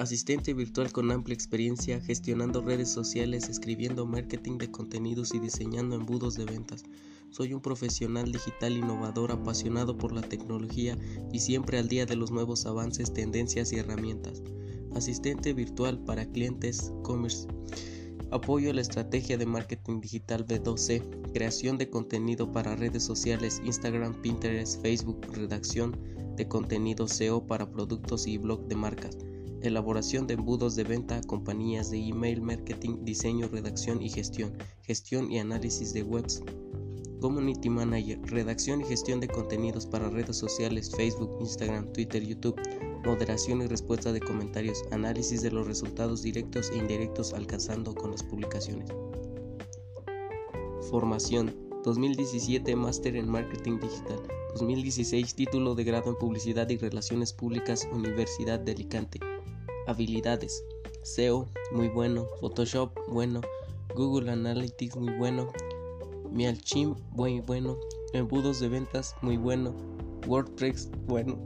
Asistente virtual con amplia experiencia gestionando redes sociales, escribiendo marketing de contenidos y diseñando embudos de ventas. Soy un profesional digital innovador apasionado por la tecnología y siempre al día de los nuevos avances, tendencias y herramientas. Asistente virtual para clientes commerce. Apoyo la estrategia de marketing digital B2C, creación de contenido para redes sociales, Instagram, Pinterest, Facebook, redacción de contenido SEO para productos y blog de marcas, elaboración de embudos de venta compañías de email marketing, diseño, redacción y gestión, gestión y análisis de webs. Community Manager, redacción y gestión de contenidos para redes sociales, Facebook, Instagram, Twitter, YouTube, moderación y respuesta de comentarios, análisis de los resultados directos e indirectos alcanzando con las publicaciones. Formación 2017 Máster en Marketing Digital 2016 Título de Grado en Publicidad y Relaciones Públicas Universidad de Alicante Habilidades. SEO muy bueno. Photoshop bueno. Google Analytics muy bueno. MailChimp muy bueno. Embudos de ventas muy bueno. WordPress bueno